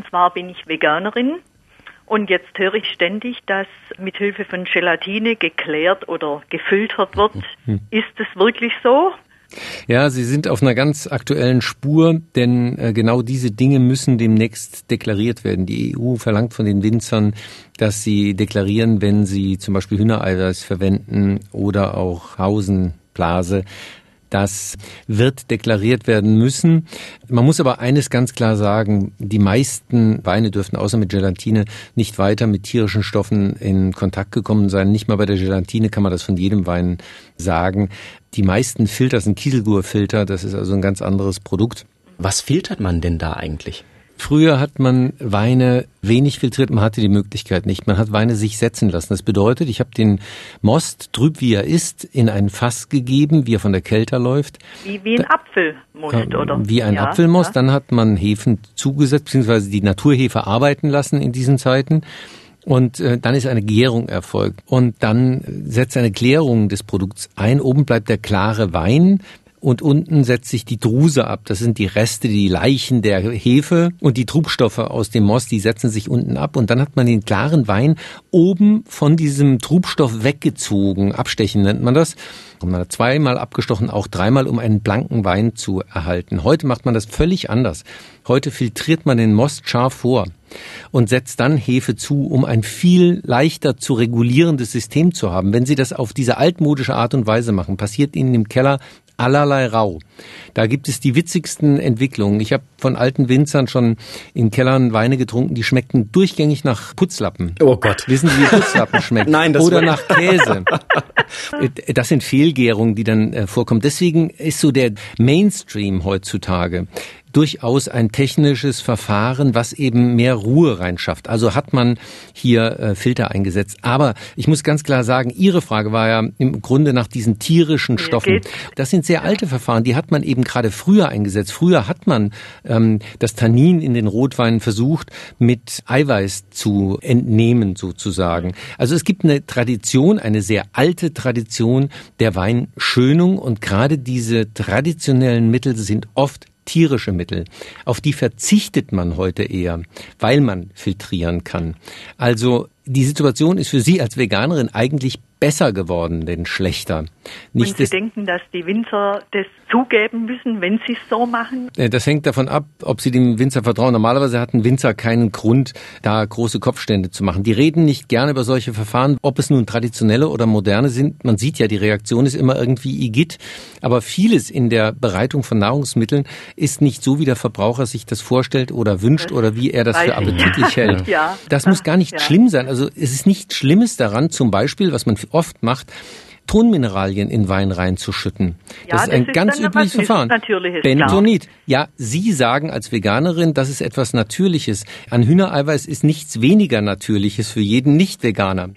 Und zwar bin ich Veganerin. Und jetzt höre ich ständig, dass mithilfe von Gelatine geklärt oder gefiltert wird. Hm. Ist es wirklich so? Ja, Sie sind auf einer ganz aktuellen Spur, denn äh, genau diese Dinge müssen demnächst deklariert werden. Die EU verlangt von den Winzern, dass sie deklarieren, wenn sie zum Beispiel Hühnereiweiß verwenden oder auch Hausenblase, das wird deklariert werden müssen. Man muss aber eines ganz klar sagen, die meisten Weine dürften außer mit Gelatine nicht weiter mit tierischen Stoffen in Kontakt gekommen sein. Nicht mal bei der Gelatine kann man das von jedem Wein sagen. Die meisten Filter sind Kieselgurfilter, das ist also ein ganz anderes Produkt. Was filtert man denn da eigentlich? Früher hat man Weine wenig filtriert, man hatte die Möglichkeit nicht. Man hat Weine sich setzen lassen. Das bedeutet, ich habe den Most, trüb wie er ist, in ein Fass gegeben, wie er von der Kälte läuft. Wie, wie ein Apfelmost, oder? Wie ein ja, Apfelmost. Ja. Dann hat man Hefen zugesetzt, beziehungsweise die Naturhefe arbeiten lassen in diesen Zeiten. Und äh, dann ist eine Gärung erfolgt. Und dann setzt eine Klärung des Produkts ein. Oben bleibt der klare Wein und unten setzt sich die Druse ab. Das sind die Reste, die Leichen der Hefe und die Trubstoffe aus dem Most, die setzen sich unten ab und dann hat man den klaren Wein oben von diesem Trubstoff weggezogen. Abstechen nennt man das. Und man hat zweimal abgestochen, auch dreimal, um einen blanken Wein zu erhalten. Heute macht man das völlig anders. Heute filtriert man den Most scharf vor und setzt dann Hefe zu, um ein viel leichter zu regulierendes System zu haben. Wenn Sie das auf diese altmodische Art und Weise machen, passiert Ihnen im Keller allerlei rau. Da gibt es die witzigsten Entwicklungen. Ich habe von alten Winzern schon in Kellern Weine getrunken, die schmeckten durchgängig nach Putzlappen. Oh Gott. Wissen Sie, wie Putzlappen schmecken? Nein, das Oder nach Käse. das sind Fehlgärungen, die dann äh, vorkommen. Deswegen ist so der Mainstream heutzutage durchaus ein technisches Verfahren, was eben mehr Ruhe reinschafft. Also hat man hier äh, Filter eingesetzt. Aber ich muss ganz klar sagen, Ihre Frage war ja im Grunde nach diesen tierischen Stoffen. Das sind sehr alte Verfahren, die hat man eben gerade früher eingesetzt. Früher hat man ähm, das Tannin in den Rotweinen versucht, mit Eiweiß zu entnehmen sozusagen. Also es gibt eine Tradition, eine sehr alte Tradition der Weinschönung und gerade diese traditionellen Mittel sind oft tierische Mittel. Auf die verzichtet man heute eher, weil man filtrieren kann. Also die Situation ist für Sie als Veganerin eigentlich besser geworden, denn schlechter. Nicht Und Sie denken, dass die Winzer das zugeben müssen, wenn sie es so machen? Äh, das hängt davon ab, ob Sie dem Winzer vertrauen. Normalerweise hat ein Winzer keinen Grund, da große Kopfstände zu machen. Die reden nicht gerne über solche Verfahren, ob es nun traditionelle oder moderne sind. Man sieht ja, die Reaktion ist immer irgendwie Igitt. Aber vieles in der Bereitung von Nahrungsmitteln ist nicht so, wie der Verbraucher sich das vorstellt oder wünscht oder wie er das für appetitlich hält. Ja. Das muss gar nicht ja. schlimm sein. Also es ist nichts Schlimmes daran, zum Beispiel, was man oft macht, Tonmineralien in Wein reinzuschütten. Ja, das ist ein das ganz ist übliches Verfahren. Bentonit. Ja, Sie sagen als Veganerin, das ist etwas Natürliches. An Hühnereiweiß ist nichts weniger Natürliches für jeden Nicht-Veganer.